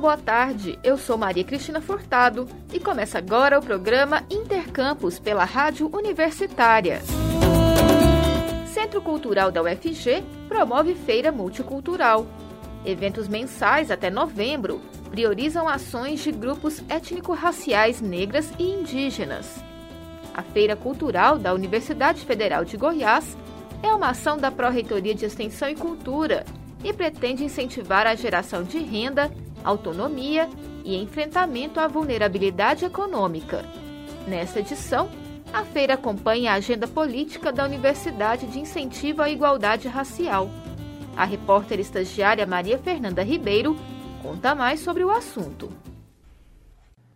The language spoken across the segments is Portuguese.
boa tarde. Eu sou Maria Cristina Furtado e começa agora o programa Intercampus pela Rádio Universitária. Centro Cultural da UFG promove feira multicultural. Eventos mensais até novembro priorizam ações de grupos étnico-raciais negras e indígenas. A Feira Cultural da Universidade Federal de Goiás é uma ação da Pró-Reitoria de Extensão e Cultura e pretende incentivar a geração de renda, autonomia e enfrentamento à vulnerabilidade econômica. Nesta edição, a feira acompanha a agenda política da Universidade de Incentivo à Igualdade Racial. A repórter estagiária Maria Fernanda Ribeiro conta mais sobre o assunto.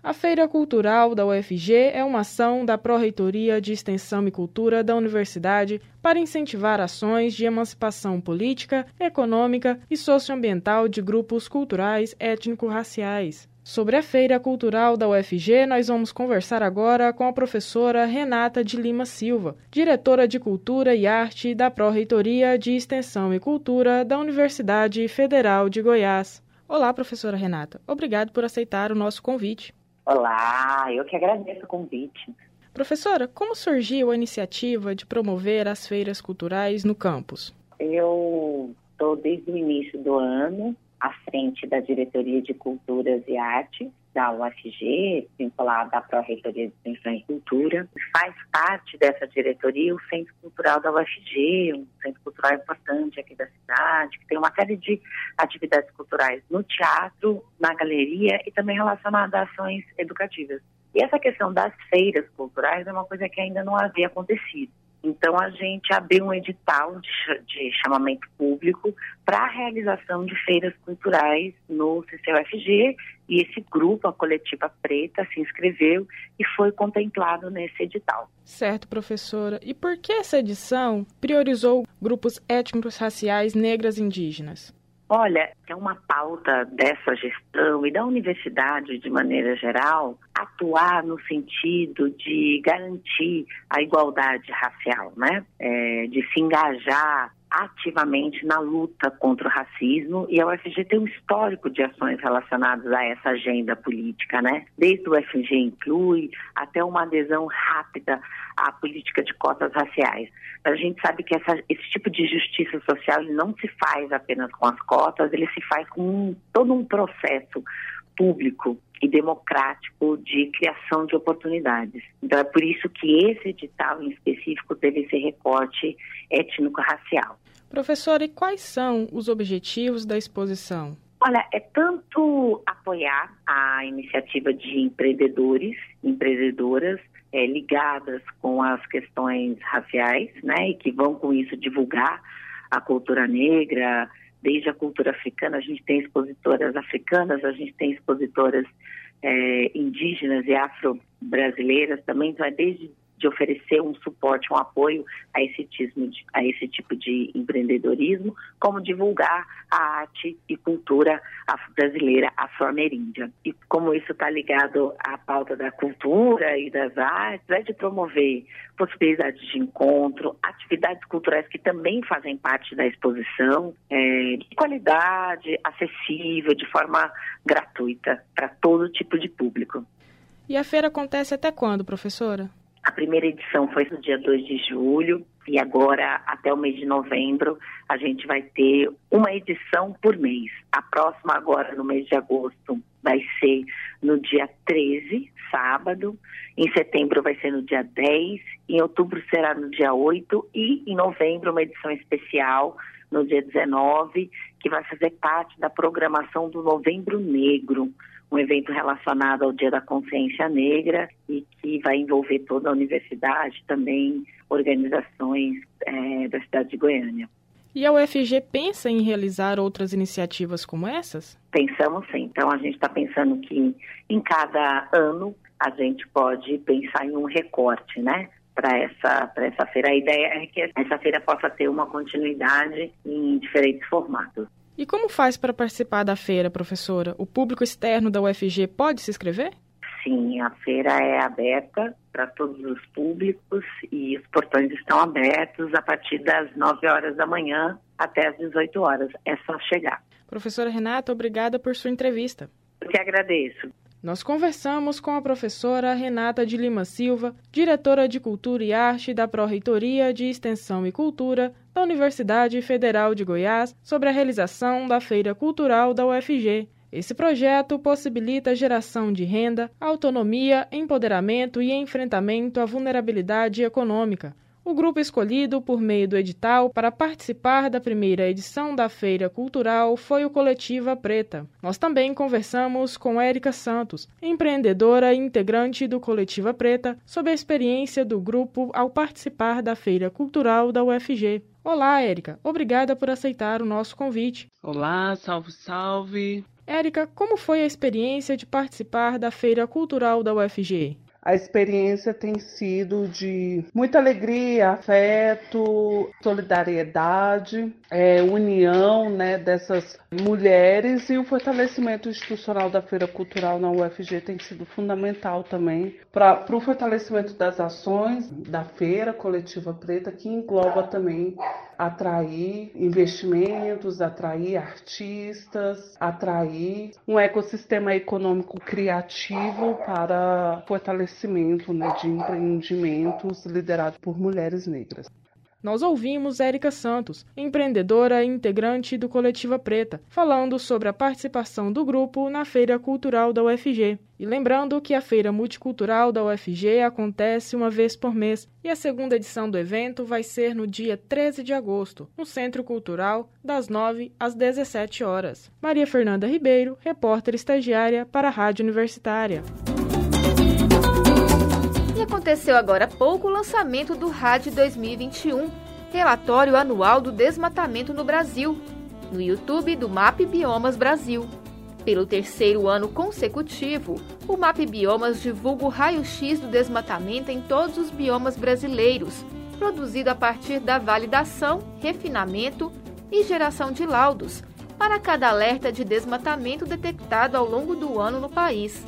A Feira Cultural da UFG é uma ação da Pró-Reitoria de Extensão e Cultura da Universidade para incentivar ações de emancipação política, econômica e socioambiental de grupos culturais étnico-raciais. Sobre a Feira Cultural da UFG, nós vamos conversar agora com a professora Renata de Lima Silva, diretora de Cultura e Arte da Pró-Reitoria de Extensão e Cultura da Universidade Federal de Goiás. Olá, professora Renata. Obrigado por aceitar o nosso convite. Olá, eu que agradeço o convite. Professora, como surgiu a iniciativa de promover as feiras culturais no campus? Eu estou desde o início do ano à frente da Diretoria de Culturas e Artes da UFG, vinculada à Pró-Reitoria de Extensão e Cultura. Faz parte dessa diretoria o Centro Cultural da UFG, um centro cultural importante aqui da cidade, que tem uma série de atividades culturais no teatro, na galeria e também relacionada a ações educativas. E essa questão das feiras culturais é uma coisa que ainda não havia acontecido. Então, a gente abriu um edital de, de chamamento público para a realização de feiras culturais no CCUFG e esse grupo, a Coletiva Preta, se inscreveu e foi contemplado nesse edital. Certo, professora. E por que essa edição priorizou grupos étnicos raciais negras e indígenas? Olha, é uma pauta dessa gestão e da universidade de maneira geral atuar no sentido de garantir a igualdade racial, né? É, de se engajar ativamente na luta contra o racismo e a UFG tem um histórico de ações relacionadas a essa agenda política, né? Desde o UFG Inclui até uma adesão rápida à política de cotas raciais. A gente sabe que essa, esse tipo de justiça social não se faz apenas com as cotas, ele se faz com um, todo um processo público e democrático de criação de oportunidades. Então é por isso que esse edital em específico teve esse recorte étnico-racial. Professora, e quais são os objetivos da exposição? Olha, é tanto apoiar a iniciativa de empreendedores, empreendedoras é, ligadas com as questões raciais, né, e que vão com isso divulgar a cultura negra, desde a cultura africana, a gente tem expositoras africanas, a gente tem expositoras é, indígenas e afro-brasileiras também, então é desde de oferecer um suporte, um apoio a esse, tismo, a esse tipo de empreendedorismo, como divulgar a arte e cultura brasileira afro-ameríndia. E como isso está ligado à pauta da cultura e das artes, é de promover possibilidades de encontro, atividades culturais que também fazem parte da exposição, é, de qualidade, acessível, de forma gratuita para todo tipo de público. E a feira acontece até quando, professora? A primeira edição foi no dia 2 de julho e agora, até o mês de novembro, a gente vai ter uma edição por mês. A próxima, agora no mês de agosto, vai ser no dia 13, sábado. Em setembro vai ser no dia 10. Em outubro será no dia 8. E em novembro, uma edição especial no dia 19, que vai fazer parte da programação do Novembro Negro um evento relacionado ao Dia da Consciência Negra e que vai envolver toda a universidade, também organizações é, da cidade de Goiânia. E a UFG pensa em realizar outras iniciativas como essas? Pensamos sim. Então a gente está pensando que em cada ano a gente pode pensar em um recorte, né? Para essa, essa feira. A ideia é que essa feira possa ter uma continuidade em diferentes formatos. E como faz para participar da feira, professora? O público externo da UFG pode se inscrever? Sim, a feira é aberta para todos os públicos e os portões estão abertos a partir das 9 horas da manhã até as 18 horas. É só chegar. Professora Renata, obrigada por sua entrevista. Eu que agradeço. Nós conversamos com a professora Renata de Lima Silva, diretora de Cultura e Arte da Pró-Reitoria de Extensão e Cultura da Universidade Federal de Goiás, sobre a realização da Feira Cultural da UFG. Esse projeto possibilita a geração de renda, autonomia, empoderamento e enfrentamento à vulnerabilidade econômica o grupo escolhido por meio do edital para participar da primeira edição da Feira Cultural foi o Coletiva Preta. Nós também conversamos com Érica Santos, empreendedora e integrante do Coletiva Preta, sobre a experiência do grupo ao participar da Feira Cultural da UFG. Olá, Érica. Obrigada por aceitar o nosso convite. Olá, salve, salve. Érica, como foi a experiência de participar da Feira Cultural da UFG? A experiência tem sido de muita alegria, afeto, solidariedade, é, união né, dessas mulheres e o fortalecimento institucional da Feira Cultural na UFG tem sido fundamental também para o fortalecimento das ações da Feira Coletiva Preta, que engloba também atrair investimentos, atrair artistas, atrair um ecossistema econômico criativo para fortalecimento né, de empreendimentos liderados por mulheres negras nós ouvimos Érica Santos, empreendedora e integrante do Coletiva Preta, falando sobre a participação do grupo na Feira Cultural da UFG. E lembrando que a Feira Multicultural da UFG acontece uma vez por mês e a segunda edição do evento vai ser no dia 13 de agosto, no Centro Cultural, das 9 às 17 horas. Maria Fernanda Ribeiro, repórter estagiária para a Rádio Universitária aconteceu agora há pouco o lançamento do RAD 2021, relatório anual do desmatamento no Brasil, no YouTube do MAP Biomas Brasil. Pelo terceiro ano consecutivo, o MAP Biomas divulga o raio-x do desmatamento em todos os biomas brasileiros, produzido a partir da validação, refinamento e geração de laudos para cada alerta de desmatamento detectado ao longo do ano no país.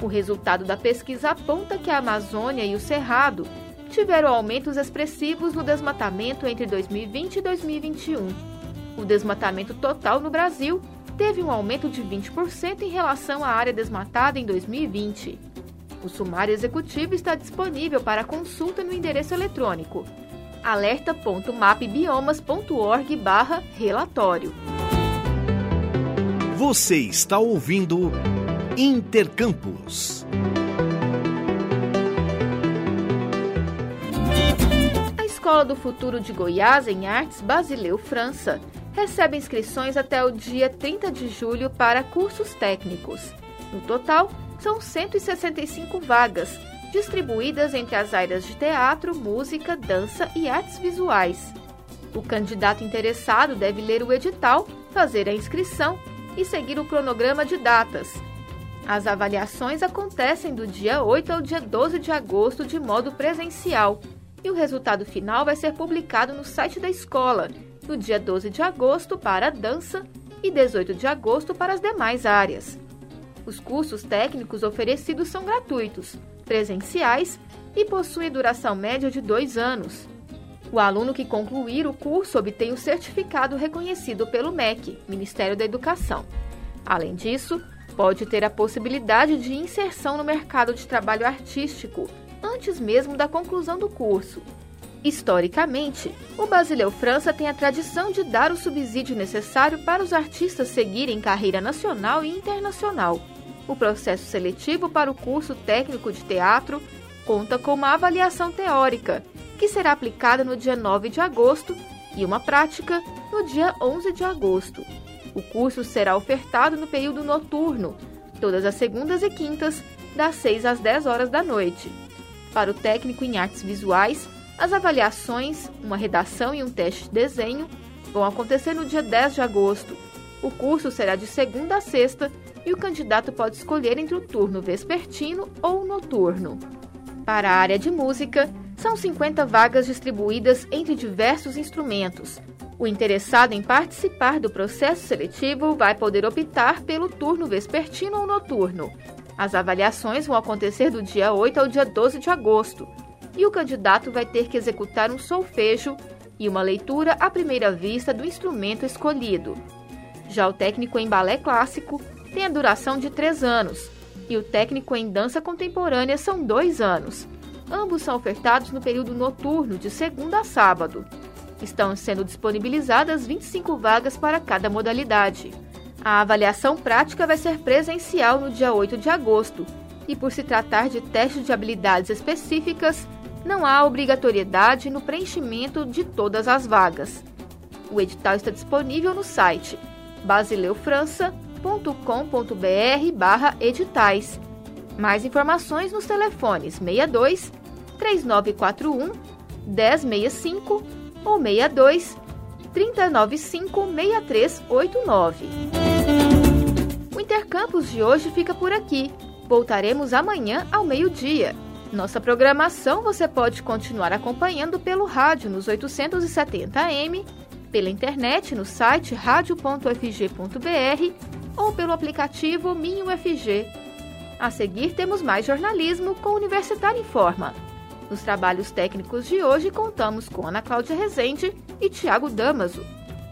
O resultado da pesquisa aponta que a Amazônia e o Cerrado tiveram aumentos expressivos no desmatamento entre 2020 e 2021. O desmatamento total no Brasil teve um aumento de 20% em relação à área desmatada em 2020. O sumário executivo está disponível para consulta no endereço eletrônico alerta.mapbiomas.org/relatório. Você está ouvindo Intercampus. A Escola do Futuro de Goiás em Artes Basileu França recebe inscrições até o dia 30 de julho para cursos técnicos. No total, são 165 vagas, distribuídas entre as áreas de teatro, música, dança e artes visuais. O candidato interessado deve ler o edital, fazer a inscrição e seguir o cronograma de datas, as avaliações acontecem do dia 8 ao dia 12 de agosto de modo presencial e o resultado final vai ser publicado no site da escola no dia 12 de agosto para a dança e 18 de agosto para as demais áreas. Os cursos técnicos oferecidos são gratuitos, presenciais e possuem duração média de dois anos. O aluno que concluir o curso obtém o certificado reconhecido pelo MEC, Ministério da Educação. Além disso, pode ter a possibilidade de inserção no mercado de trabalho artístico antes mesmo da conclusão do curso. Historicamente, o Basileu França tem a tradição de dar o subsídio necessário para os artistas seguirem carreira nacional e internacional. O processo seletivo para o curso técnico de teatro conta com uma avaliação teórica, que será aplicada no dia 9 de agosto, e uma prática no dia 11 de agosto. O curso será ofertado no período noturno, todas as segundas e quintas, das 6 às 10 horas da noite. Para o técnico em artes visuais, as avaliações, uma redação e um teste de desenho vão acontecer no dia 10 de agosto. O curso será de segunda a sexta e o candidato pode escolher entre o turno vespertino ou noturno. Para a área de música, são 50 vagas distribuídas entre diversos instrumentos, o interessado em participar do processo seletivo vai poder optar pelo turno vespertino ou noturno. As avaliações vão acontecer do dia 8 ao dia 12 de agosto e o candidato vai ter que executar um solfejo e uma leitura à primeira vista do instrumento escolhido. Já o técnico em balé clássico tem a duração de três anos e o técnico em dança contemporânea são dois anos. Ambos são ofertados no período noturno, de segunda a sábado. Estão sendo disponibilizadas 25 vagas para cada modalidade. A avaliação prática vai ser presencial no dia 8 de agosto, e por se tratar de teste de habilidades específicas, não há obrigatoriedade no preenchimento de todas as vagas. O edital está disponível no site basileufrança.com.br/editais. Mais informações nos telefones 62 3941 1065 ou 62 395 6389. O Intercampus de hoje fica por aqui. Voltaremos amanhã ao meio-dia. Nossa programação você pode continuar acompanhando pelo rádio nos 870 AM, pela internet no site radio.fg.br ou pelo aplicativo Minho FG. A seguir temos mais jornalismo com Universitário Informa. Nos trabalhos técnicos de hoje contamos com Ana Cláudia Rezende e Tiago Damaso.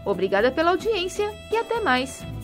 Obrigada pela audiência e até mais!